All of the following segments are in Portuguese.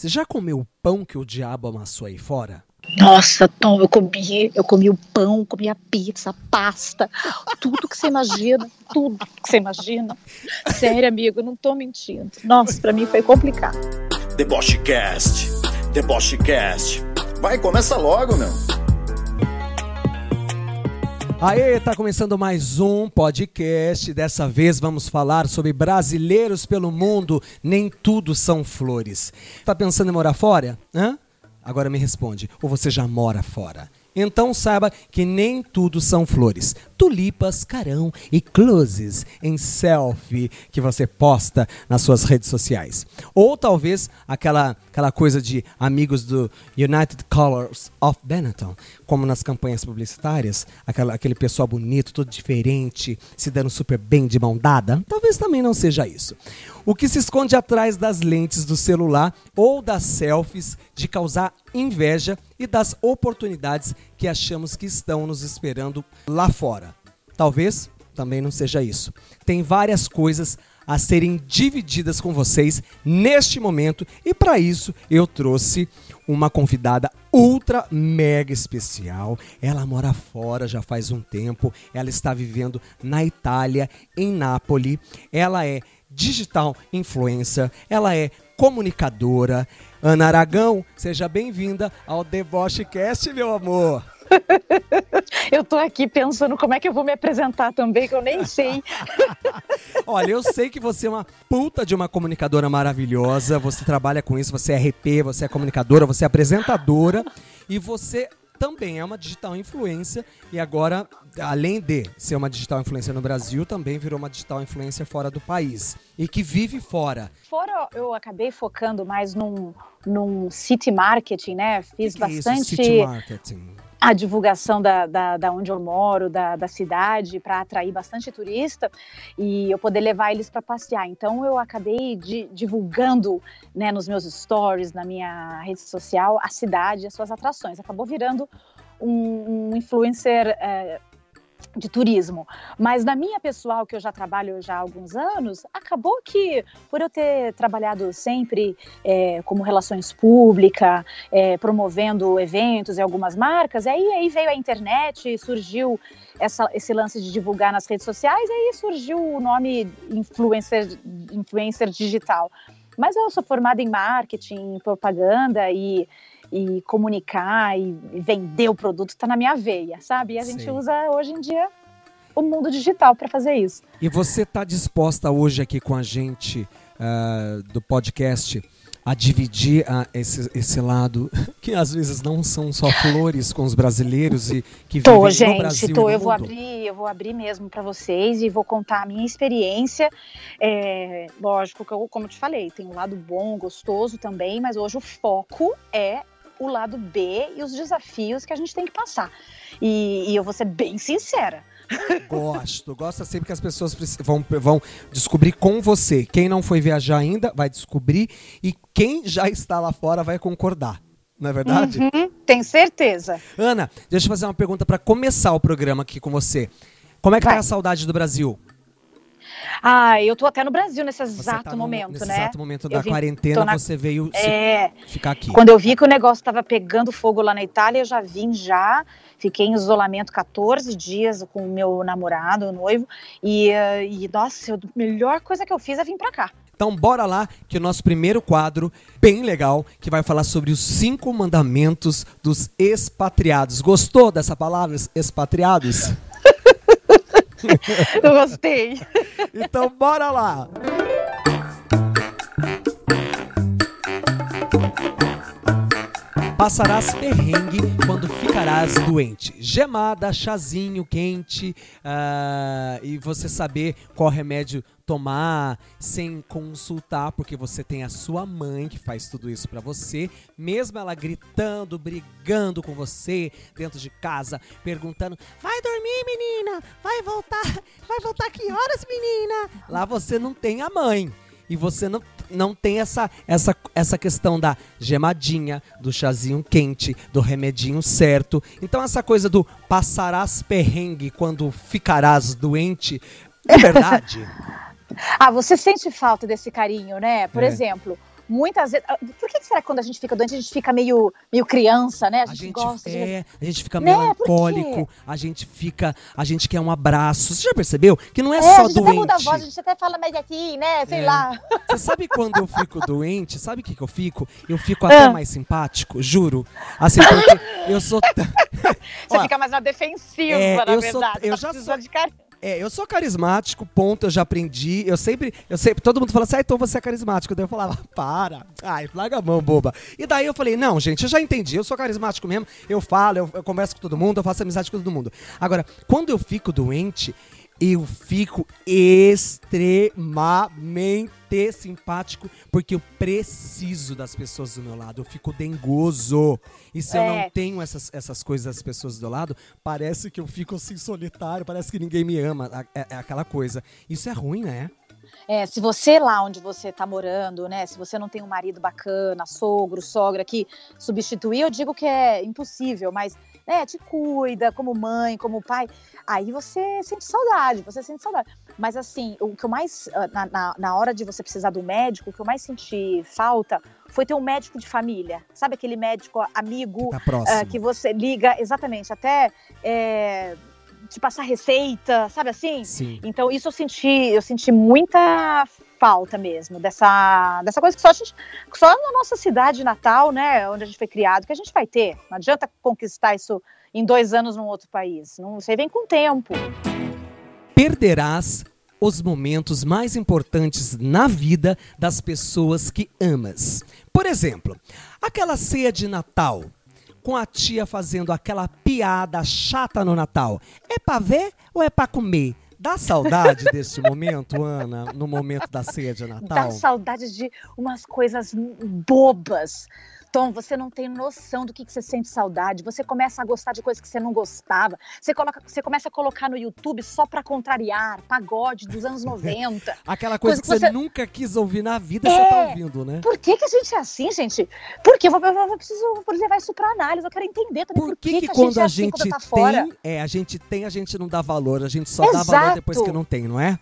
Você já comeu o pão que o diabo amassou aí fora? Nossa, Tom, eu comi, eu comi o pão, comi a pizza, a pasta, tudo que você imagina, tudo que você imagina. Sério, amigo, não tô mentindo. Nossa, pra mim foi complicado. Debochecast, Debochecast. Vai, começa logo, meu. Aê, tá começando mais um podcast. Dessa vez vamos falar sobre brasileiros pelo mundo. Nem tudo são flores. Tá pensando em morar fora? Hã? Agora me responde. Ou você já mora fora? Então saiba que nem tudo são flores. Tulipas, carão e closes em selfie que você posta nas suas redes sociais. Ou talvez aquela, aquela coisa de amigos do United Colors of Benetton, como nas campanhas publicitárias, aquela, aquele pessoal bonito, todo diferente, se dando super bem de mão dada. Talvez também não seja isso. O que se esconde atrás das lentes do celular ou das selfies de causar inveja e das oportunidades que achamos que estão nos esperando lá fora. Talvez também não seja isso. Tem várias coisas a serem divididas com vocês neste momento e para isso eu trouxe uma convidada ultra mega especial. Ela mora fora já faz um tempo. Ela está vivendo na Itália, em Nápoles. Ela é digital influencer, ela é comunicadora. Ana Aragão, seja bem-vinda ao Debochecast, meu amor. eu tô aqui pensando como é que eu vou me apresentar também, que eu nem sei. Olha, eu sei que você é uma puta de uma comunicadora maravilhosa, você trabalha com isso, você é RP, você é comunicadora, você é apresentadora e você também é uma digital influência e agora, além de ser uma digital influência no Brasil, também virou uma digital influência fora do país e que vive fora. Fora eu acabei focando mais num, num city marketing, né? Fiz que bastante. É isso, city marketing? A divulgação da, da, da, onde eu moro, da, da cidade, para atrair bastante turista e eu poder levar eles para passear. Então eu acabei de, divulgando né, nos meus stories, na minha rede social, a cidade as suas atrações. Acabou virando um, um influencer é, de turismo. Mas na minha pessoal, que eu já trabalho já há alguns anos, acabou que, por eu ter trabalhado sempre é, como relações públicas, é, promovendo eventos e algumas marcas, aí, aí veio a internet, surgiu essa, esse lance de divulgar nas redes sociais, aí surgiu o nome influencer, influencer digital. Mas eu sou formada em marketing, propaganda e e comunicar e vender o produto está na minha veia, sabe? E a Sim. gente usa hoje em dia o mundo digital para fazer isso. E você está disposta hoje aqui com a gente uh, do podcast a dividir uh, esse, esse lado que às vezes não são só flores com os brasileiros e que tô, vivem gente, no Brasil tô, eu vou abrir, eu vou abrir mesmo para vocês e vou contar a minha experiência. É, lógico que eu, como eu te falei, tem um lado bom, gostoso também, mas hoje o foco é o lado B e os desafios que a gente tem que passar. E, e eu vou ser bem sincera. Gosto, gosta sempre que as pessoas vão, vão descobrir com você. Quem não foi viajar ainda vai descobrir e quem já está lá fora vai concordar. Não é verdade? Uhum, tem certeza. Ana, deixa eu fazer uma pergunta para começar o programa aqui com você. Como é que vai. tá a saudade do Brasil? Ah, eu tô até no Brasil nesse exato tá no, momento, nesse né? exato momento da quarentena, na... você veio é... ficar aqui. Quando eu vi que o negócio estava pegando fogo lá na Itália, eu já vim já, fiquei em isolamento 14 dias com o meu namorado, o noivo, e, e nossa, a melhor coisa que eu fiz é vir para cá. Então bora lá, que o nosso primeiro quadro, bem legal, que vai falar sobre os cinco mandamentos dos expatriados. Gostou dessa palavra, expatriados? Eu gostei. Então, bora lá. Passarás perrengue quando ficarás doente. Gemada, chazinho quente uh, e você saber qual remédio tomar sem consultar, porque você tem a sua mãe que faz tudo isso para você, mesmo ela gritando, brigando com você dentro de casa, perguntando: "Vai dormir, menina? Vai voltar? Vai voltar que horas, menina?". Lá você não tem a mãe e você não, não tem essa, essa, essa questão da gemadinha, do chazinho quente, do remedinho certo. Então essa coisa do passarás perrengue quando ficarás doente, é verdade? ah, você sente falta desse carinho, né? Por é. exemplo, muitas vezes. Ah, por que será que quando a gente fica doente, a gente fica meio, meio criança, né? A gente, a gente gosta é, de... a gente fica né? melancólico, a gente fica. A gente quer um abraço. Você já percebeu? Que não é, é só a gente doente. Até muda a voz, a gente até fala mais aqui, né? Sei é. lá. Você sabe quando eu fico doente? Sabe o que, que eu fico? Eu fico até ah. mais simpático, juro. Assim, porque eu sou. Você fica mais na defensiva, é, na verdade. Sou, eu tá já sou. De carinho. É, eu sou carismático, ponto, eu já aprendi. Eu sempre, eu sempre, todo mundo fala assim, ah, então você é carismático. Daí eu falava, para, ai, larga a mão, boba. E daí eu falei, não, gente, eu já entendi, eu sou carismático mesmo, eu falo, eu, eu converso com todo mundo, eu faço amizade com todo mundo. Agora, quando eu fico doente, eu fico extremamente simpático porque eu preciso das pessoas do meu lado. Eu fico dengoso. E se é. eu não é. tenho essas, essas coisas das pessoas do lado, parece que eu fico assim solitário, parece que ninguém me ama. É, é aquela coisa. Isso é ruim, né? É, se você lá onde você está morando, né, se você não tem um marido bacana, sogro, sogra que substituir, eu digo que é impossível, mas né, te cuida como mãe, como pai, aí você sente saudade, você sente saudade. Mas assim, o que eu mais, ah, na, na, na hora de você precisar do médico, o que eu mais senti falta foi ter um médico de família, sabe aquele médico amigo tá uh, que você liga, exatamente, até é, te passar receita, sabe assim? Sim. Então isso eu senti, eu senti muita falta mesmo dessa, dessa coisa que só a gente, só na nossa cidade natal, né, onde a gente foi criado, que a gente vai ter. Não adianta conquistar isso em dois anos num outro país. Não, você vem com o tempo. Perderás os momentos mais importantes na vida das pessoas que amas. Por exemplo, aquela ceia de Natal com a tia fazendo aquela piada chata no Natal. É para ver ou é para comer? Dá saudade desse momento, Ana, no momento da ceia de Natal? Dá saudade de umas coisas bobas Tom, você não tem noção do que, que você sente saudade. Você começa a gostar de coisas que você não gostava. Você, coloca, você começa a colocar no YouTube só para contrariar, pagode dos anos 90. Aquela coisa, coisa que, que, você nunca quis ouvir na vida, é, você tá ouvindo, né? Por que, que a gente é assim, gente? Porque eu, eu, eu preciso levar isso pra análise. Eu quero entender também por, por que, que, que, quando a gente, é assim, tem, fora. É, a gente tem, a gente não dá valor. A gente só Exato. dá valor depois que não tem, não é?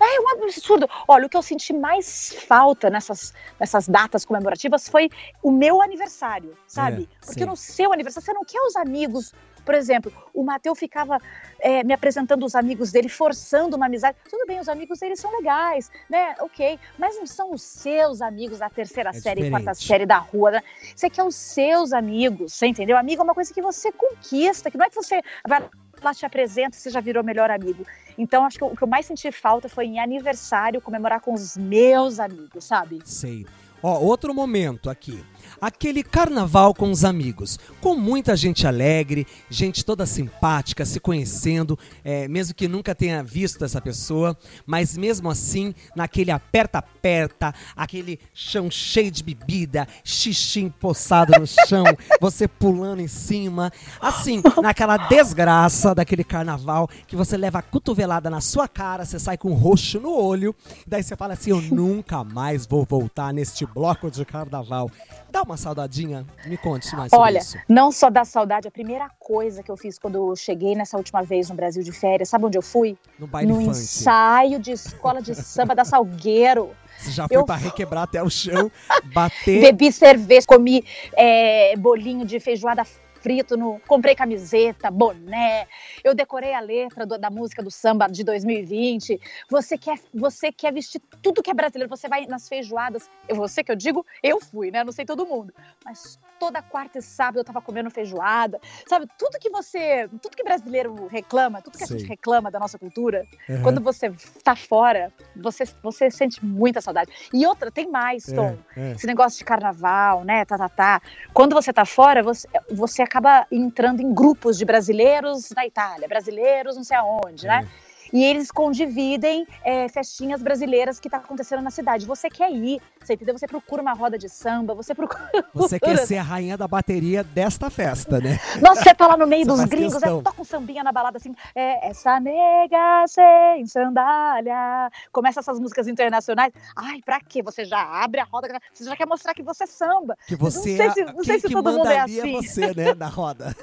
É um absurdo. Olha, o que eu senti mais falta nessas, nessas datas comemorativas foi o meu aniversário, sabe? É, Porque sim. no seu aniversário você não quer os amigos. Por exemplo, o Matheus ficava é, me apresentando os amigos dele, forçando uma amizade. Tudo bem, os amigos dele são legais, né? Ok. Mas não são os seus amigos da terceira é série e quarta série da rua, né? Você quer os seus amigos, você entendeu? Amigo é uma coisa que você conquista, que não é que você vai lá te apresenta, você já virou melhor amigo. Então, acho que o que eu mais senti falta foi em aniversário comemorar com os meus amigos, sabe? Sei. Ó, outro momento aqui. Aquele carnaval com os amigos, com muita gente alegre, gente toda simpática, se conhecendo, é, mesmo que nunca tenha visto essa pessoa, mas mesmo assim, naquele aperta-aperta, aquele chão cheio de bebida, xixi empoçado no chão, você pulando em cima, assim, naquela desgraça daquele carnaval que você leva a cotovelada na sua cara, você sai com um roxo no olho, daí você fala assim: Eu nunca mais vou voltar neste bloco de carnaval. Dá uma saudadinha? Me conte mais sobre Olha, isso. não só dá saudade, a primeira coisa que eu fiz quando eu cheguei nessa última vez no Brasil de férias, sabe onde eu fui? No baile No funk. ensaio de escola de samba da Salgueiro. Você já foi eu... pra requebrar até o chão, bater. Bebi cerveja, comi é, bolinho de feijoada frito, no, comprei camiseta, boné, eu decorei a letra do, da música do samba de 2020. Você quer, você quer vestir tudo que é brasileiro, você vai nas feijoadas. Eu, você que eu digo, eu fui, né? Não sei todo mundo. Mas toda quarta e sábado eu tava comendo feijoada. Sabe, tudo que você, tudo que brasileiro reclama, tudo que Sim. a gente reclama da nossa cultura, uhum. quando você tá fora, você, você sente muita saudade. E outra, tem mais, é, Tom. É, é. Esse negócio de carnaval, né? Tá, tá, tá. Quando você tá fora, você, você acaba entrando em grupos de brasileiros da Itália, brasileiros não sei aonde, né? É e eles condividem é, festinhas brasileiras que tá acontecendo na cidade. Você quer ir, você entendeu? Você procura uma roda de samba, você procura. Você quer ser a rainha da bateria desta festa, né? Nossa, você tá lá no meio dos gringos, é, toca um sambinha na balada assim, é, essa nega sem sandália. Começa essas músicas internacionais. Ai, pra quê? Você já abre a roda, você já quer mostrar que você samba. Que você não sei se, não sei se todo mundo é assim. é você, né, na roda.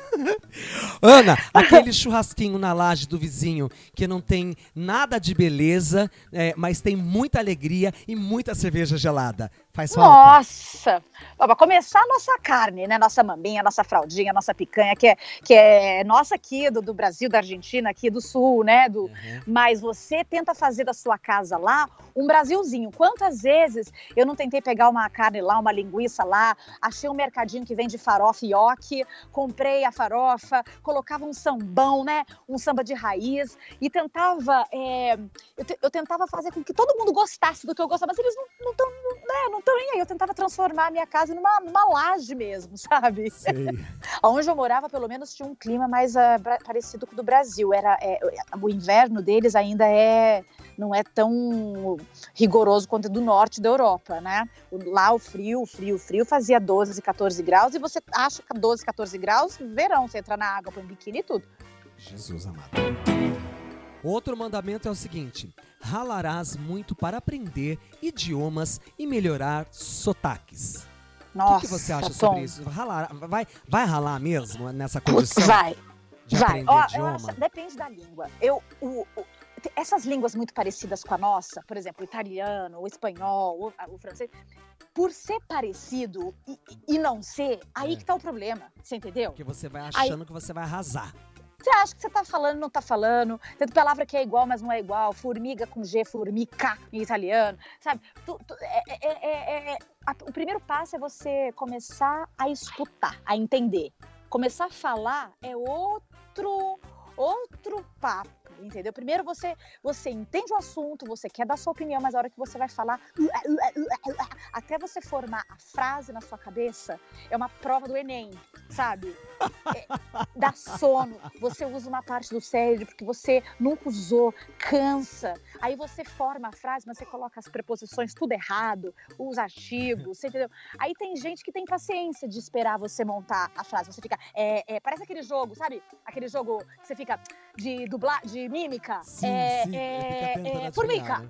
Ana, aquele churrasquinho na laje do vizinho que não tem tem nada de beleza, é, mas tem muita alegria e muita cerveja gelada. Faz falta. Nossa! Para começar a nossa carne, né? Nossa maminha, nossa fraldinha, nossa picanha, que é, que é nossa aqui do, do Brasil, da Argentina, aqui do Sul, né? Do, uhum. Mas você tenta fazer da sua casa lá um Brasilzinho. Quantas vezes eu não tentei pegar uma carne lá, uma linguiça lá, achei um mercadinho que vende farofa e oque, comprei a farofa, colocava um sambão, né? Um samba de raiz e tentava, é, eu, eu, tentava fazer com que todo mundo gostasse do que eu gostava, mas eles não estão, né? Não estão nem aí. Eu tentava transformar a minha casa numa, numa laje mesmo, sabe? Onde eu morava, pelo menos, tinha um clima mais uh, parecido com o do Brasil. Era, é, o inverno deles ainda é não é tão rigoroso quanto do norte da Europa, né? Lá o frio, o frio, o frio fazia 12, 14 graus e você acha que 12, 14 graus, verão, você entra na água, põe biquíni e tudo. Jesus amado. Outro mandamento é o seguinte: ralarás muito para aprender idiomas e melhorar sotaques. Nossa, o que, que você acha Tom. sobre isso? Ralar, vai, vai ralar mesmo nessa condição? Vai. De vai. Aprender Ó? Acho, depende da língua. Eu, o, o, essas línguas muito parecidas com a nossa, por exemplo, o italiano, o espanhol, o, o francês, por ser parecido e, e não ser, aí é. que tá o problema, você entendeu? Porque você vai achando aí, que você vai arrasar. Você acha que você tá falando, não tá falando. Tem palavra que é igual, mas não é igual. Formiga com G, formica em italiano. Sabe? Tu, tu, é, é, é, a, o primeiro passo é você começar a escutar, a entender. Começar a falar é outro outro papo entendeu? Primeiro você você entende o assunto, você quer dar sua opinião, mas a hora que você vai falar, até você formar a frase na sua cabeça, é uma prova do Enem, sabe? É, dá sono, você usa uma parte do cérebro porque você nunca usou, cansa. Aí você forma a frase, mas você coloca as preposições tudo errado, os artigos, você entendeu? Aí tem gente que tem paciência de esperar você montar a frase. Você fica, é, é, parece aquele jogo, sabe? Aquele jogo que você fica de dublar, de mímica. Sim, é, sim. é, é formica. Né?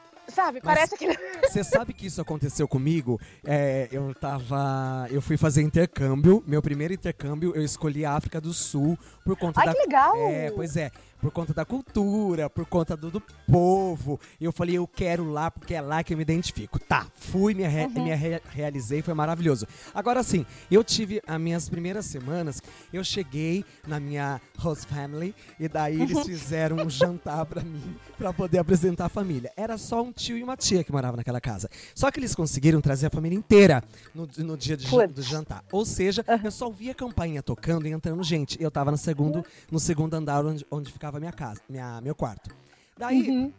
É. Sabe, Mas parece que. Você sabe que isso aconteceu comigo? É, eu tava. Eu fui fazer intercâmbio. Meu primeiro intercâmbio, eu escolhi a África do Sul por conta Ai, da. Que legal! É, pois é por conta da cultura, por conta do, do povo. E eu falei, eu quero lá porque é lá que eu me identifico. Tá, fui, me, re, uhum. me re, realizei, foi maravilhoso. Agora sim, eu tive as minhas primeiras semanas, eu cheguei na minha host family e daí eles uhum. fizeram um jantar para mim, para poder apresentar a família. Era só um tio e uma tia que moravam naquela casa. Só que eles conseguiram trazer a família inteira no, no dia de, do jantar. Ou seja, uhum. eu só ouvia a campainha tocando e entrando gente. Eu tava no segundo, no segundo andar onde, onde ficava minha casa, minha, meu quarto. Daí, uhum.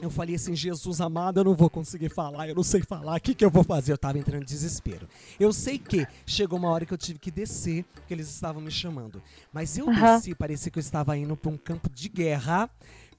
eu falei assim, Jesus amado, eu não vou conseguir falar, eu não sei falar, o que, que eu vou fazer? Eu tava entrando em desespero. Eu sei que chegou uma hora que eu tive que descer, porque eles estavam me chamando. Mas eu uhum. desci, parecia que eu estava indo para um campo de guerra,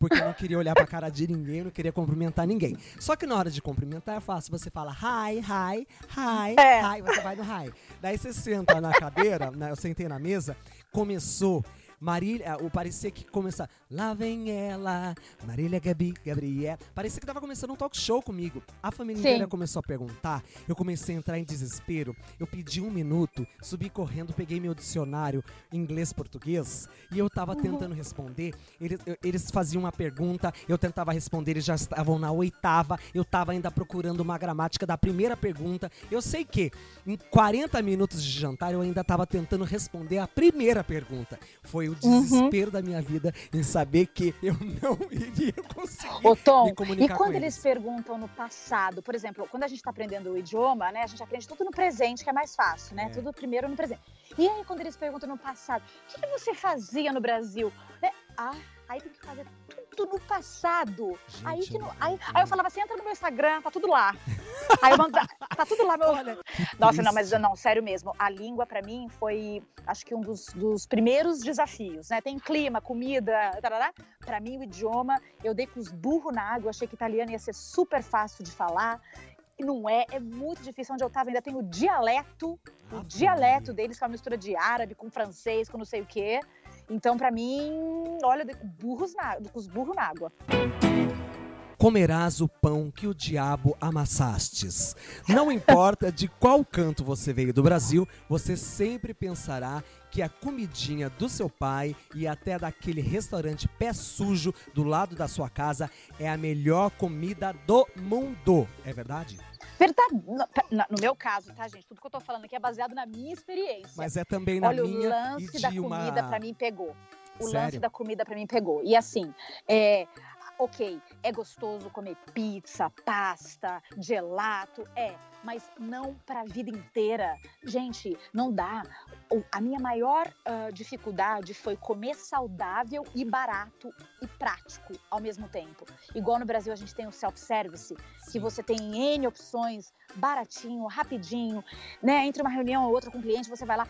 porque eu não queria olhar pra cara de ninguém, eu não queria cumprimentar ninguém. Só que na hora de cumprimentar é fácil, você fala hi, hi, hi, é. hi, você vai no hi. Daí você senta na cadeira, né, eu sentei na mesa, começou Marília, o parecia que começa, lá vem ela, Marília Gabi, Gabriel. Parecia que tava começando um talk show comigo. A família Sim. inteira começou a perguntar, eu comecei a entrar em desespero. Eu pedi um minuto, subi correndo, peguei meu dicionário inglês-português e eu tava uhum. tentando responder. Eles, eles faziam uma pergunta, eu tentava responder, eles já estavam na oitava, eu tava ainda procurando uma gramática da primeira pergunta. Eu sei que em 40 minutos de jantar eu ainda tava tentando responder a primeira pergunta. Foi o desespero uhum. da minha vida em saber que eu não iria conseguir Ô, Tom, me comunicar e quando eles. eles perguntam no passado, por exemplo, quando a gente está aprendendo o idioma, né, a gente aprende tudo no presente, que é mais fácil, né? É. Tudo primeiro no presente. E aí, quando eles perguntam no passado, o que, que você fazia no Brasil? É, ah, aí tem que fazer tudo no passado. Gente, aí, que no, aí, aí, eu falava assim, entra no meu Instagram, tá tudo lá. aí eu mando, tá tudo lá, meu. Olha, Nossa, não, mas não, sério mesmo. A língua para mim foi, acho que um dos, dos, primeiros desafios, né? Tem clima, comida, para mim o idioma, eu dei com os burros na água, achei que italiano ia ser super fácil de falar. Não é, é muito difícil. Onde eu tava ainda tem o dialeto, ah, o dialeto deles, que é uma mistura de árabe com francês, com não sei o quê. Então, para mim, olha, burros na, os burros na água. Comerás o pão que o diabo amassastes. Não importa de qual canto você veio do Brasil, você sempre pensará que a comidinha do seu pai e até daquele restaurante pé sujo do lado da sua casa é a melhor comida do mundo. É verdade? No, meu caso, tá, gente? Tudo que eu tô falando aqui é baseado na minha experiência. Mas é também na Olha, minha. o lance da uma... comida pra mim pegou. O Sério? lance da comida pra mim pegou. E assim, é, ok, é gostoso comer pizza, pasta, gelato, é, mas não para a vida inteira. Gente, não dá. A minha maior uh, dificuldade foi comer saudável e barato e prático ao mesmo tempo. Igual no Brasil a gente tem o self-service, que você tem N opções, baratinho, rapidinho, né? Entre uma reunião ou outra com o cliente, você vai lá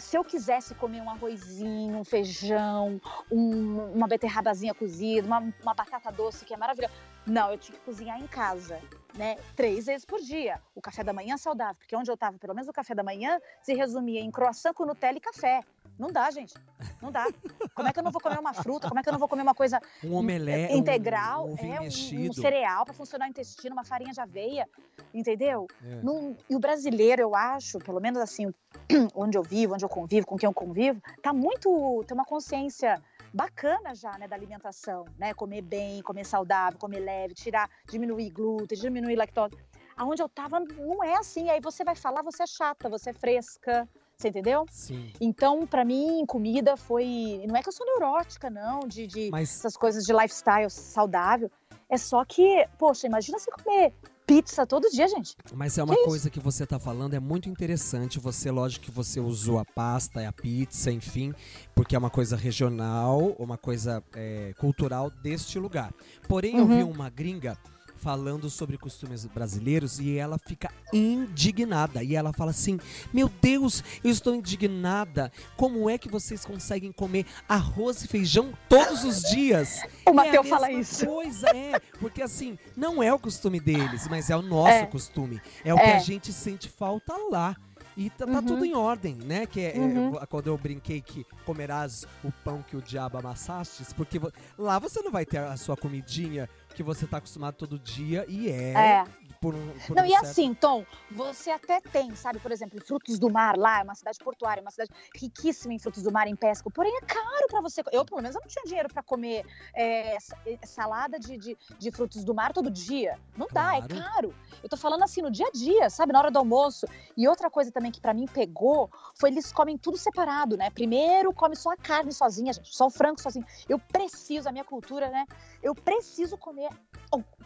se eu quisesse comer um arrozinho, um feijão, um, uma beterrabazinha cozida, uma, uma, batata doce que é maravilhosa. Não, eu tinha que cozinhar em casa, né? Três vezes por dia. O café da manhã saudável, porque onde eu estava, pelo menos o café da manhã, se resumia em croissant com Nutella e café. Não dá, gente. Não dá. Como é que eu não vou comer uma fruta? Como é que eu não vou comer uma coisa um omelete integral? um, é, um, um cereal para funcionar o intestino, uma farinha de aveia, entendeu? É. Num, e o brasileiro, eu acho, pelo menos assim, onde eu vivo, onde eu convivo, com quem eu convivo, tá muito, tem uma consciência bacana já, né, da alimentação, né, comer bem, comer saudável, comer leve, tirar, diminuir glúten, diminuir lactose. Aonde eu tava não é assim, aí você vai falar, você é chata, você é fresca, você entendeu? Sim. Então, para mim, comida foi. Não é que eu sou neurótica, não, de, de Mas... essas coisas de lifestyle saudável. É só que, poxa, imagina você comer pizza todo dia, gente. Mas é uma que coisa isso? que você tá falando, é muito interessante. Você, lógico que você usou a pasta, a pizza, enfim, porque é uma coisa regional, uma coisa é, cultural deste lugar. Porém, uhum. eu vi uma gringa falando sobre costumes brasileiros e ela fica indignada. E ela fala assim: Meu Deus, eu estou indignada. Como é que vocês conseguem comer arroz e feijão todos os dias? O Matheus é fala isso. Coisa, é, porque assim, não é o costume deles, mas é o nosso é. costume. É o é. que a gente sente falta lá. E tá, tá uhum. tudo em ordem, né? Que é, uhum. é, quando eu brinquei que comerás o pão que o diabo amassastes, porque lá você não vai ter a sua comidinha que você tá acostumado todo dia e é, é. Por por Não, um e certo... assim, Tom, você até tem, sabe, por exemplo, frutos do mar lá, é uma cidade portuária, uma cidade riquíssima em frutos do mar, em pesca, porém é caro para você. Eu, pelo menos, eu não tinha dinheiro para comer é, salada de, de, de, frutos do mar todo dia. Não claro. dá, é caro. Eu tô falando assim, no dia a dia, sabe, na hora do almoço. E outra coisa também que para mim pegou foi eles comem tudo separado, né? Primeiro come só a carne sozinha, gente, só o frango sozinho. Eu preciso, a minha cultura, né? Eu preciso comer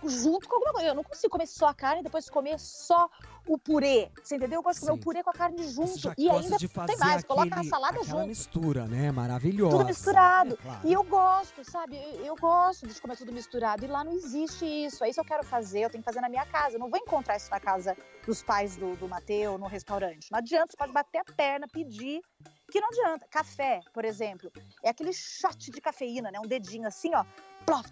junto com alguma coisa. Eu não consigo comer só a carne e depois comer só o purê. Você entendeu? Eu gosto de comer o purê com a carne junto. e ainda de tem mais, aquele, coloca na salada junto. mistura, né? Maravilhosa. Tudo misturado. É, claro. E eu gosto, sabe? Eu, eu, gosto de comer tudo misturado. E lá não existe isso. É isso que eu quero fazer, eu tenho que fazer na minha casa. Eu não vou encontrar isso na casa dos pais do, do Mateu, no restaurante. Não adianta, você pode bater a perna, pedir que não adianta. Café, por exemplo, é aquele shot de cafeína, né? Um dedinho assim, ó, plof,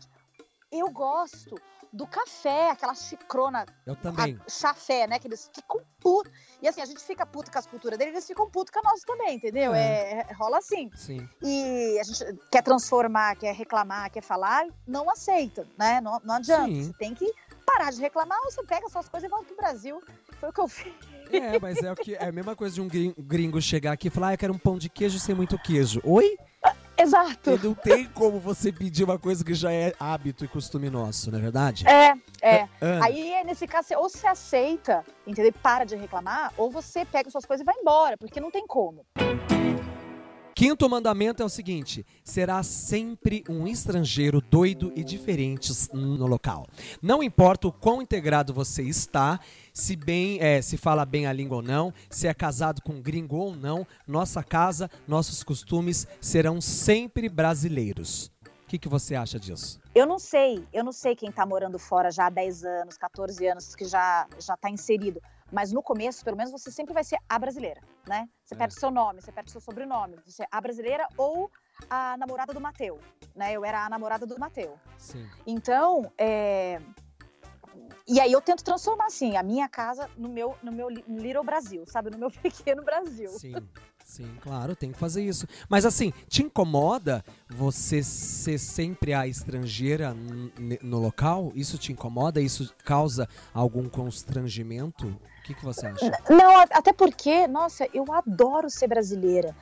eu gosto do café, aquela chicrona. Eu também. Chafé, né? Que eles ficam putos. E assim, a gente fica puto com as culturas deles, eles ficam putos com a nossa também, entendeu? É. é. rola assim. Sim. E a gente quer transformar, quer reclamar, quer falar, não aceita, né? Não, não adianta. Sim. Você tem que parar de reclamar ou você pega suas coisas e volta pro Brasil. Foi o que eu fiz. É, mas é, o que, é a mesma coisa de um gringo chegar aqui e falar, ah, eu quero um pão de queijo sem muito queijo. Oi? Exato. E não tem como você pedir uma coisa que já é hábito e costume nosso, não é verdade? É, é. Aí, nesse caso, ou você aceita, entendeu? Para de reclamar, ou você pega suas coisas e vai embora, porque não tem como. Quinto mandamento é o seguinte: será sempre um estrangeiro doido e diferente no local. Não importa o quão integrado você está, se bem é, se fala bem a língua ou não, se é casado com gringo ou não, nossa casa, nossos costumes serão sempre brasileiros. O que, que você acha disso? Eu não sei, eu não sei quem está morando fora já há 10 anos, 14 anos, que já já está inserido. Mas no começo, pelo menos, você sempre vai ser a brasileira, né? Você é. perde seu nome, você perde seu sobrenome. Você é a brasileira ou a namorada do Mateu, né? Eu era a namorada do Mateu. Sim. Então, é... E aí eu tento transformar, assim, a minha casa no meu, no meu Little Brasil, sabe? No meu pequeno Brasil. Sim. Sim, claro, tem que fazer isso. Mas assim, te incomoda você ser sempre a estrangeira no local? Isso te incomoda? Isso causa algum constrangimento? O que, que você acha? Não, até porque, nossa, eu adoro ser brasileira.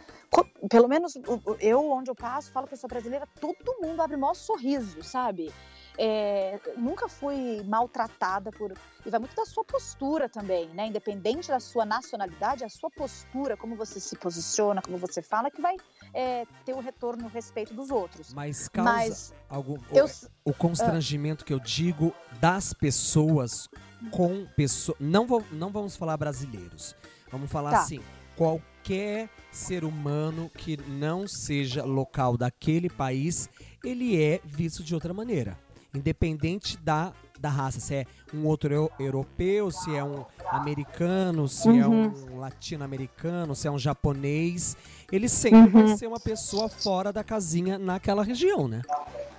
Pelo menos eu, onde eu passo, falo que eu sou brasileira, todo mundo abre o maior sorriso, sabe? É, nunca fui maltratada por. E vai muito da sua postura também, né? Independente da sua nacionalidade, a sua postura, como você se posiciona, como você fala, que vai é, ter o retorno, o respeito dos outros. Mas causa Mas, algum. Eu, o, o constrangimento uh, que eu digo das pessoas com pessoas. Não, vou, não vamos falar brasileiros. Vamos falar tá. assim: qualquer ser humano que não seja local daquele país, ele é visto de outra maneira independente da, da raça, se é um outro europeu, se é um americano, se é uhum. é um latino-americano, se é um japonês, ele sempre uhum. vai ser uma pessoa fora da casinha naquela região, né?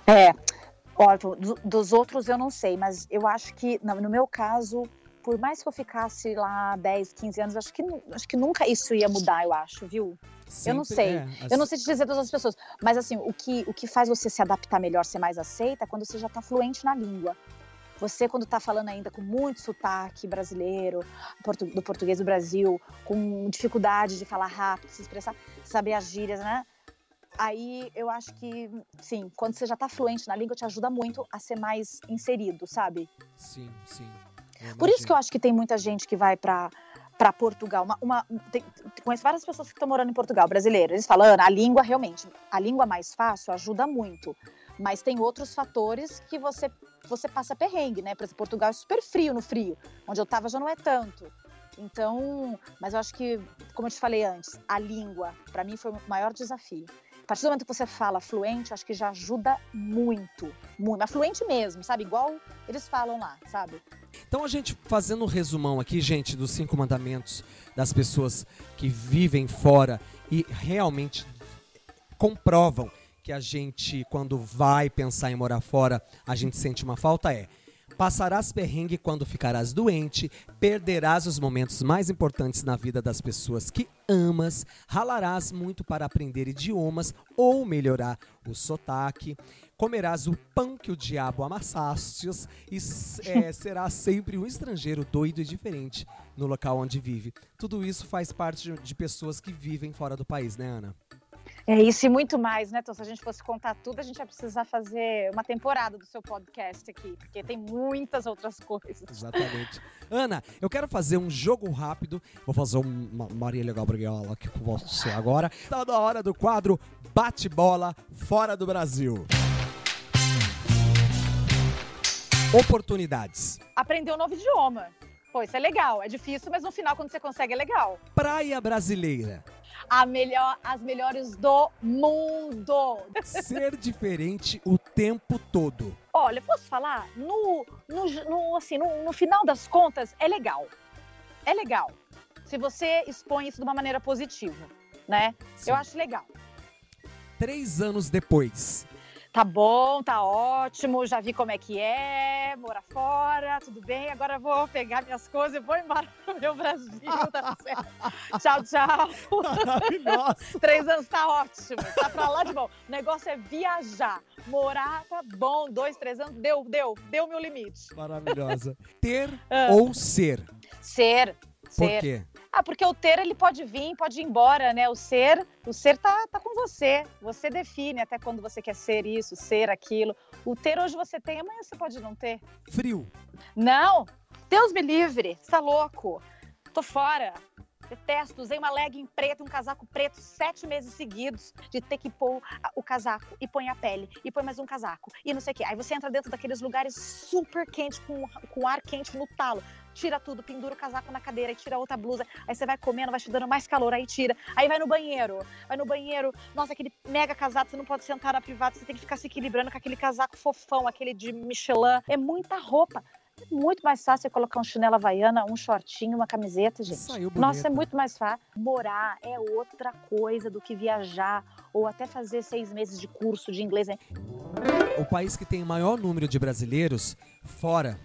É. Ótimo, dos outros eu não sei, mas eu acho que, no meu caso, por mais que eu ficasse lá 10, 15 anos, acho que, acho que nunca isso ia mudar, eu acho, viu? Sempre eu não sei. É, assim... Eu não sei te dizer todas as pessoas. Mas assim, o que, o que faz você se adaptar melhor, ser mais aceita, é quando você já está fluente na língua. Você, quando está falando ainda com muito sotaque brasileiro, do português do Brasil, com dificuldade de falar rápido, se expressar, saber as gírias, né? Aí eu acho que, sim, quando você já está fluente na língua, te ajuda muito a ser mais inserido, sabe? Sim, sim. Por isso que eu acho que tem muita gente que vai para para Portugal. Uma, uma, tem, conheço várias pessoas que estão morando em Portugal, brasileiras. Eles falam, Ana, a língua realmente, a língua mais fácil ajuda muito. Mas tem outros fatores que você, você passa perrengue, né? Por exemplo, Portugal é super frio no frio. Onde eu estava já não é tanto. Então, mas eu acho que, como eu te falei antes, a língua, para mim, foi o maior desafio. A partir do momento que você fala fluente, acho que já ajuda muito, muito. Mas fluente mesmo, sabe? Igual eles falam lá, sabe? Então a gente fazendo um resumão aqui, gente, dos cinco mandamentos das pessoas que vivem fora e realmente comprovam que a gente, quando vai pensar em morar fora, a gente sente uma falta é Passarás perrengue quando ficarás doente, perderás os momentos mais importantes na vida das pessoas que amas, ralarás muito para aprender idiomas ou melhorar o sotaque, comerás o pão que o diabo amassastes e é, serás sempre um estrangeiro doido e diferente no local onde vive. Tudo isso faz parte de pessoas que vivem fora do país, né, Ana? É isso e muito mais, né? Então, se a gente fosse contar tudo, a gente ia precisar fazer uma temporada do seu podcast aqui, porque tem muitas outras coisas. Exatamente. Ana, eu quero fazer um jogo rápido. Vou fazer uma Marília Gabriela aqui com você agora. Tá na hora do quadro Bate-Bola Fora do Brasil. Oportunidades. Aprender um novo idioma. Pô, isso é legal. É difícil, mas no final, quando você consegue, é legal. Praia brasileira melhor, as melhores do mundo. Ser diferente o tempo todo. Olha, posso falar? No, no, no assim, no, no final das contas, é legal. É legal. Se você expõe isso de uma maneira positiva, né? Sim. Eu acho legal. Três anos depois, tá bom, tá ótimo, já vi como é que é, morar fora, tudo bem, agora vou pegar minhas coisas e vou embora pro meu Brasil, tá certo. tchau, tchau. Maravilhoso. Três anos tá ótimo, tá pra lá de bom. O negócio é viajar, morar tá bom, dois, três anos, deu, deu, deu meu limite. Maravilhosa. Ter ah. ou ser? Ser. Por ser. quê? Ah, porque o ter ele pode vir, pode ir embora, né? O ser, o ser tá, tá com você. Você define até quando você quer ser isso, ser aquilo. O ter hoje você tem, amanhã você pode não ter. Frio. Não. Deus me livre. Você tá louco? Tô fora. Detesto, usei uma legging preta, um casaco preto sete meses seguidos de ter que pôr o casaco e põe a pele e põe mais um casaco e não sei o que. Aí você entra dentro daqueles lugares super quentes, com, com ar quente no talo tira tudo, pendura o casaco na cadeira e tira outra blusa. Aí você vai comendo, vai te dando mais calor, aí tira. Aí vai no banheiro. Vai no banheiro, nossa, aquele mega casaco, você não pode sentar na privada, você tem que ficar se equilibrando com aquele casaco fofão, aquele de Michelin. É muita roupa. É muito mais fácil colocar um chinelo havaiana, um shortinho, uma camiseta, gente. Saiu Nossa, é muito mais fácil. Morar é outra coisa do que viajar ou até fazer seis meses de curso de inglês. O país que tem o maior número de brasileiros fora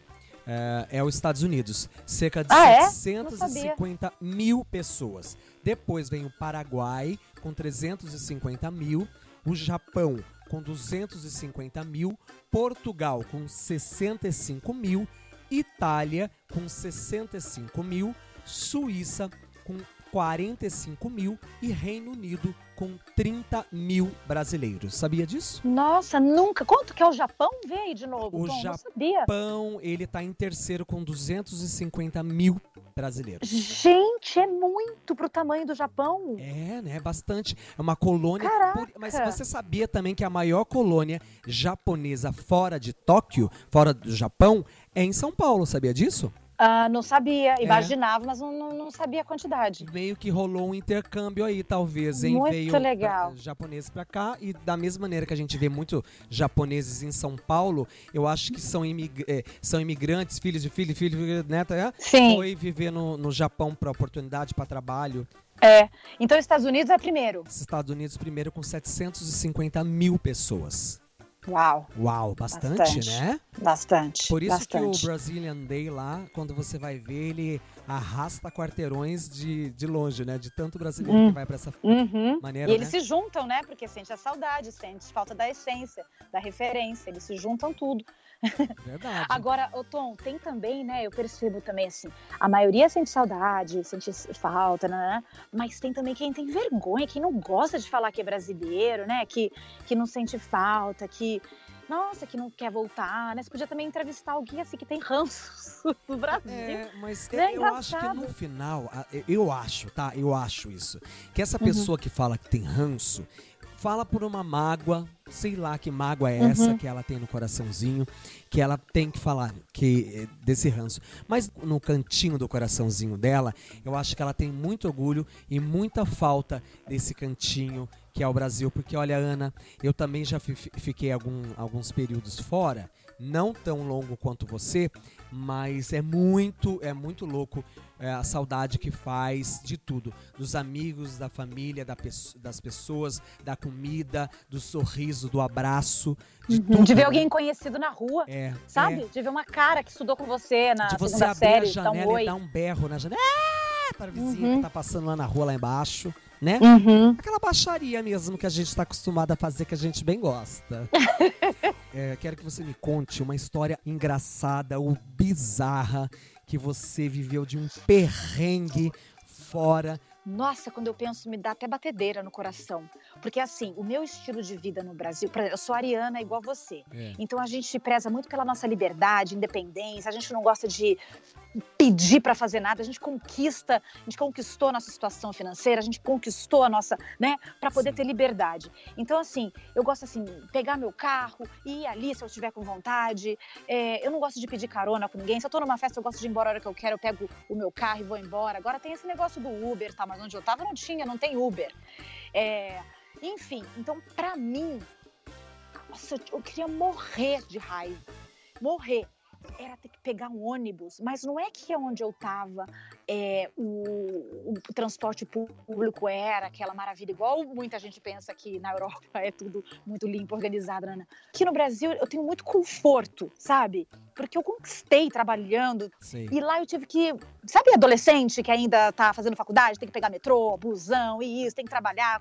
é, é os Estados Unidos. Cerca de ah, 750 é? mil pessoas. Depois vem o Paraguai, com 350 mil. O Japão, com 250 mil. Portugal, com 65 mil. Itália, com 65 mil. Suíça, com 45 mil e Reino Unido com 30 mil brasileiros. Sabia disso? Nossa, nunca. Quanto que é o Japão? Vê aí de novo. O Tom, Japão, ele tá em terceiro com 250 mil brasileiros. Gente, é muito pro tamanho do Japão. É, né? Bastante. É uma colônia. Caraca. Mas você sabia também que a maior colônia japonesa fora de Tóquio, fora do Japão, é em São Paulo. Sabia disso? Ah, não sabia, é. imaginava, mas não, não, sabia a quantidade. Meio que rolou um intercâmbio aí, talvez, hein? Muito Veio legal. Pra, japoneses pra cá e da mesma maneira que a gente vê muito japoneses em São Paulo, eu acho que são, imig é, são imigrantes, filhos de filho, filho de neta, é? Sim. Foi viver no, no Japão para oportunidade, para trabalho. É. Então, Estados Unidos é primeiro. Estados Unidos primeiro com 750 mil pessoas. Uau. Uau, bastante, bastante, né? Bastante. Por isso bastante. que o Brazilian Day lá, quando você vai ver, ele arrasta quarteirões de, de longe, né? De tanto brasileiro hum. que vai para essa uhum. maneira. E eles né? se juntam, né? Porque sente a saudade, sente falta da essência, da referência. Eles se juntam tudo. Verdade. Agora, ô Tom, tem também, né? Eu percebo também assim, a maioria sente saudade, sente falta, né? Mas tem também quem tem vergonha, quem não gosta de falar que é brasileiro, né? Que, que não sente falta, que nossa, que não quer voltar, né? Você podia também entrevistar alguém assim que tem ranço do Brasil. É, mas é eu acho que no final, eu acho, tá? Eu acho isso. Que essa pessoa uhum. que fala que tem ranço, fala por uma mágoa, sei lá que mágoa é essa uhum. que ela tem no coraçãozinho, que ela tem que falar que eh, desse ranço. Mas no cantinho do coraçãozinho dela, eu acho que ela tem muito orgulho e muita falta desse cantinho que é o Brasil, porque olha, Ana, eu também já fiquei algum, alguns períodos fora, não tão longo quanto você, mas é muito, é muito louco é, a saudade que faz de tudo, dos amigos, da família, da, das pessoas, da comida, do sorriso, do abraço, de uhum. De ver né? alguém conhecido na rua, é, sabe? É. De ver uma cara que estudou com você na de você segunda abrir série, a janela um e dar um berro na janela para a vizinha Uhum. que tá passando lá na rua, lá embaixo, né? Uhum. Aquela baixaria mesmo que a gente está acostumado a fazer, que a gente bem gosta. É, quero que você me conte uma história engraçada ou bizarra que você viveu de um perrengue fora Nossa, quando eu penso, me dá até batedeira no coração. Porque, assim, o meu estilo de vida no Brasil, exemplo, eu sou ariana igual você. É. Então a gente preza muito pela nossa liberdade, independência, a gente não gosta de pedir para fazer nada, a gente conquista, a gente conquistou a nossa situação financeira, a gente conquistou a nossa, né, para poder Sim. ter liberdade. Então, assim, eu gosto, assim, pegar meu carro, ir ali se eu estiver com vontade. É, eu não gosto de pedir carona com ninguém. Se eu tô numa festa, eu gosto de ir embora a hora que eu quero, eu pego o meu carro e vou embora. Agora tem esse negócio do Uber, tá? Mas onde eu tava não tinha, não tem Uber. É, enfim, então, pra mim, nossa, eu, eu queria morrer de raiva. Morrer era ter que pegar um ônibus, mas não é que onde eu estava é, o, o, transporte público era aquela maravilha, igual muita gente pensa que na Europa é tudo muito limpo, organizado. Né? Aqui no Brasil eu tenho muito conforto, sabe? Porque eu conquistei trabalhando Sim. e lá eu tive que. Sabe, adolescente que ainda tá fazendo faculdade, tem que pegar metrô, busão e isso, tem que trabalhar.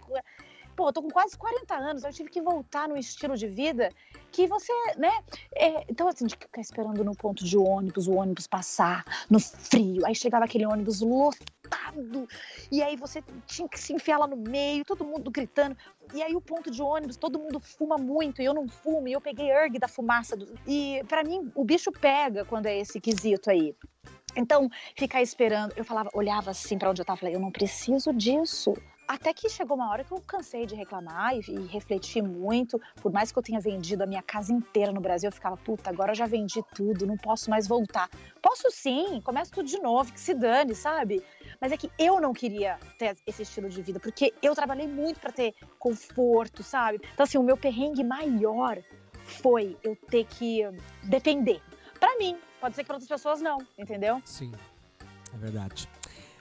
Pô, tô com quase 40 anos, eu tive que voltar num estilo de vida que você, né? É, então, assim, de ficar esperando no ponto de ônibus, o ônibus passar, no frio, aí chegava aquele ônibus lotado, e aí você tinha que se enfiar lá no meio, todo mundo gritando, e aí o ponto de ônibus, todo mundo fuma muito, e eu não fumo, e eu peguei erg da fumaça, do... e para mim, o bicho pega quando é esse quesito aí. Então, ficar esperando, eu falava, olhava assim para onde eu tava, falei, eu não preciso disso. Até que chegou uma hora que eu cansei de reclamar e, e, refleti muito. Por mais que eu tenha vendido a minha casa inteira no Brasil, eu ficava, puta, agora já vendi tudo, não posso mais voltar. Posso sim, começo tudo de novo, que se dane, sabe? Mas é que eu não queria ter esse estilo de vida, porque eu trabalhei muito para ter conforto, sabe? Então, assim, o meu perrengue maior foi eu ter que depender. Para mim, pode ser que para outras pessoas não, entendeu? Sim, é verdade.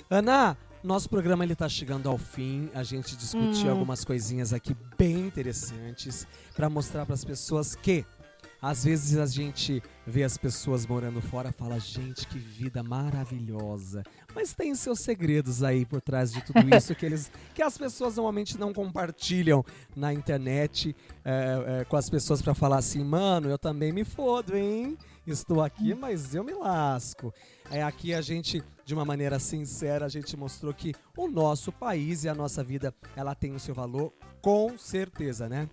Ana, nosso programa ele tá chegando ao fim. A gente discutiu Hum. algumas coisinhas aqui bem interessantes para mostrar para as pessoas que Às vezes a gente vê as pessoas morando fora fala, gente, que vida maravilhosa. Mas tem seus segredos aí por trás de tudo isso que eles que as pessoas normalmente não compartilham na internet é, é, com as pessoas para falar assim, mano, eu também me fodo, hein? Estou aqui, mas eu me lasco. É aqui a gente, de uma maneira sincera, a gente mostrou que o nosso país e a nossa vida, ela tem o seu valor, com certeza, né?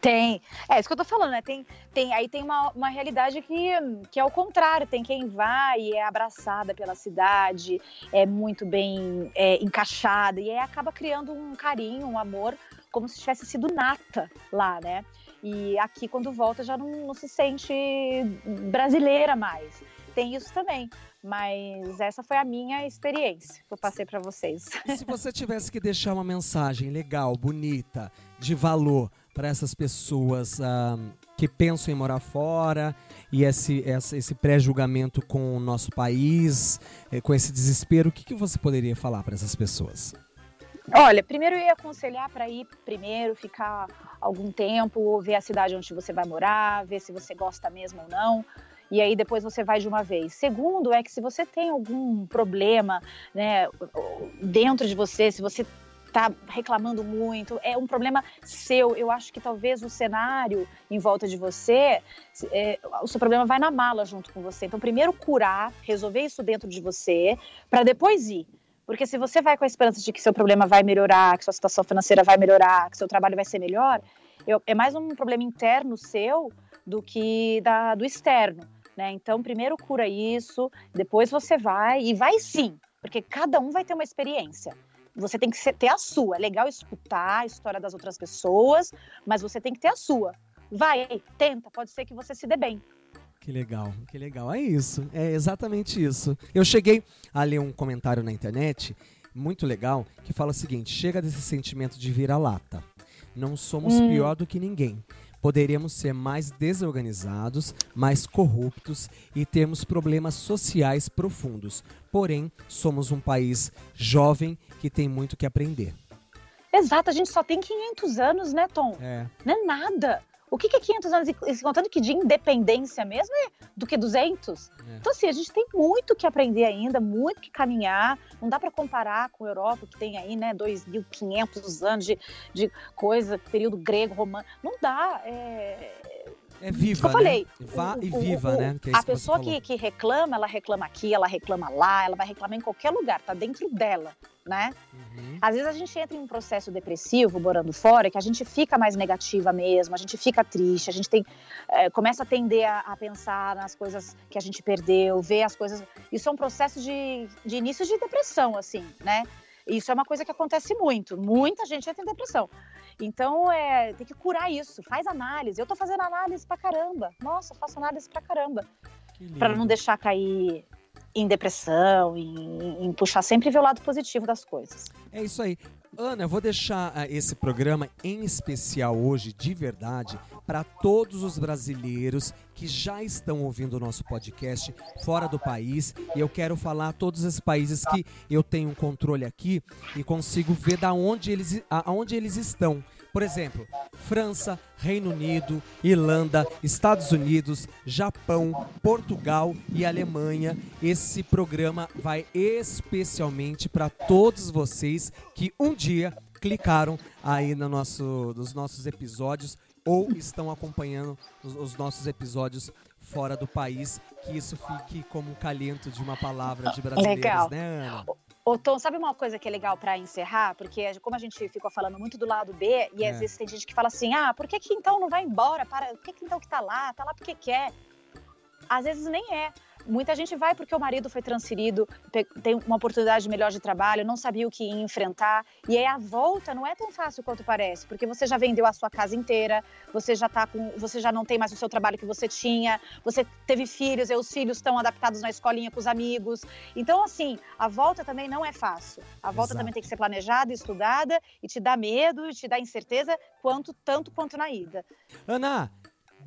Tem. É isso que eu tô falando, né? Tem, tem, aí tem uma, uma realidade que, que é o contrário. Tem quem vai e é abraçada pela cidade, é muito bem é, encaixada, e aí acaba criando um carinho, um amor, como se tivesse sido nata lá, né? E aqui, quando volta, já não, não se sente brasileira mais. Tem isso também. Mas essa foi a minha experiência que eu passei para vocês. Se você tivesse que deixar uma mensagem legal, bonita, de valor para essas pessoas uh, que pensam em morar fora e esse, esse, esse pré-julgamento com o nosso país, eh, com esse desespero, o que, que você poderia falar para essas pessoas? Olha, primeiro eu ia aconselhar para ir primeiro, ficar algum tempo, ver a cidade onde você vai morar, ver se você gosta mesmo ou não e aí depois você vai de uma vez. Segundo é que se você tem algum problema, né, dentro de você, se você está reclamando muito, é um problema seu. Eu acho que talvez o cenário em volta de você, é, o seu problema vai na mala junto com você. Então, primeiro curar, resolver isso dentro de você, para depois ir. Porque se você vai com a esperança de que seu problema vai melhorar, que sua situação financeira vai melhorar, que seu trabalho vai ser melhor, eu, é mais um problema interno seu do que da, do externo. Né? Então, primeiro cura isso, depois você vai, e vai sim, porque cada um vai ter uma experiência. Você tem que ter a sua. É legal escutar a história das outras pessoas, mas você tem que ter a sua. Vai, tenta, pode ser que você se dê bem. Que legal, que legal. É isso, é exatamente isso. Eu cheguei a ler um comentário na internet, muito legal, que fala o seguinte: chega desse sentimento de vira-lata. Não somos hum. pior do que ninguém poderíamos ser mais desorganizados, mais corruptos e termos problemas sociais profundos. Porém, somos um país jovem que tem muito que aprender. Exato, a gente só tem 500 anos, né, Tom? É. Não é nada. O que, é 500 anos? E contando que de independência mesmo é do que 200. É. Então, assim, a gente tem muito que aprender ainda, muito que caminhar. Não dá para comparar com a Europa, que tem aí, né, 2.500 anos de, de coisa, período grego, romano. Não dá. É, é viva, eu falei. Né? Vá o, e viva, o, né? Que é a pessoa que, que reclama, ela reclama aqui, ela reclama lá, ela vai reclamar em qualquer lugar, tá dentro dela, né? Uhum. Às vezes a gente entra em um processo depressivo, morando fora, que a gente fica mais negativa mesmo, a gente fica triste, a gente tem, é, começa a tender a, a, pensar nas coisas que a gente perdeu, ver as coisas. Isso é um processo de, de início de depressão, assim, né? Isso é uma coisa que acontece muito. Muita gente entra em depressão. Então, é, tem que curar isso. Faz análise. Eu tô fazendo análise pra caramba. Nossa, faço análise pra caramba. Para não deixar cair em depressão, em, em, puxar sempre ver o lado positivo das coisas. É isso aí. Ana, eu vou deixar uh, esse programa em especial hoje, de verdade, para todos os brasileiros que já estão ouvindo o nosso podcast fora do país. E eu quero falar todos esses países que eu tenho controle aqui e consigo ver da onde eles, aonde eles estão. Por exemplo, França, Reino Unido, Irlanda, Estados Unidos, Japão, Portugal e Alemanha. Esse programa vai especialmente para todos vocês que um dia clicaram aí no nosso, nos nossos episódios ou estão acompanhando os, os nossos episódios fora do país, que isso fique como um calento de uma palavra de brasileiros, Legal. né, Ana? Ô, Tom, sabe uma coisa que é legal para encerrar? Porque como a gente ficou falando muito do lado B, e é. às vezes tem gente que fala assim, ah, por que, que então não vai embora? Para, por que, que então que tá lá? Tá lá porque quer. Às vezes nem é. Muita gente vai porque o marido foi transferido, tem uma oportunidade melhor de trabalho, não sabia o que ia enfrentar. E aí a volta não é tão fácil quanto parece, porque você já vendeu a sua casa inteira, você já tá com, você já não tem mais o seu trabalho que você tinha, você teve filhos, e os filhos estão adaptados na escolinha com os amigos. Então, assim, a volta também não é fácil. A volta Exato. também tem que ser planejada, estudada e te dá medo, te dá incerteza, quanto tanto quanto na ida. Ana,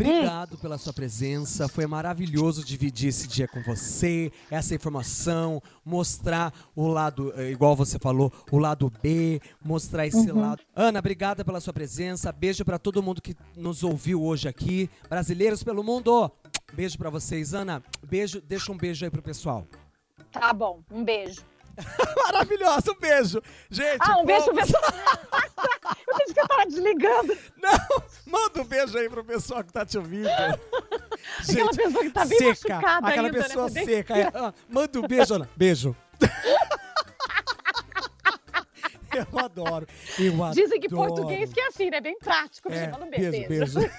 Obrigado pela sua presença. Foi maravilhoso dividir esse dia com você, essa informação, mostrar o lado, eh, igual você falou, o lado B, mostrar esse uhum. lado. Ana, obrigada pela sua presença. Beijo para todo mundo que nos ouviu hoje aqui. Brasileiros pelo mundo. Beijo para vocês, Ana. Beijo, deixa um beijo aí pro pessoal. Tá bom, um beijo. Maravilhosa, um beijo. Gente, ah, um beijo, pessoal. eu pensei que eu tava desligando. Não, manda um beijo aí pro pessoal que tá te ouvindo. Gente, aquela pessoa que tá bem seca, Aquela ainda, né? pessoa né? seca. É, manda um beijo, Ana. Beijo. Eu adoro. Eu Dizem que português que é assim, né? Bem prático. É, manda um beijo. beijo. beijo.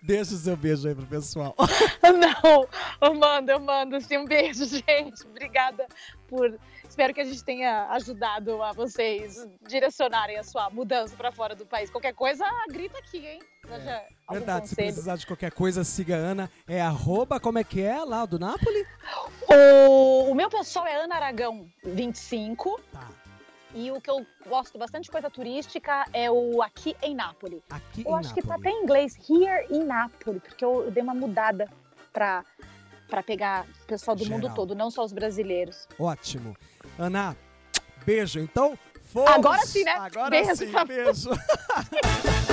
Deixa o seu beijo aí pro pessoal. Não, eu mando, eu mando sim um beijo, gente. Obrigada por. Espero que a gente tenha ajudado a vocês direcionarem a sua mudança para fora do país. Qualquer coisa, grita aqui, hein? É. Verdade, conselho. se precisar de qualquer coisa, siga a Ana. É arroba, como é que é lá do Napoli? O, o meu pessoal é Ana Aragão 25. Tá. E o que eu gosto bastante de coisa turística é o Aqui em Nápoles. Aqui eu em acho Nápoles. que tá até em inglês, Here in Nápoles, porque eu, eu dei uma mudada para para pegar o pessoal do Geral. mundo todo, não só os brasileiros. Ótimo. Ana, beijo. Então, fomos. Agora sim, né? Agora beijo. sim, beijo.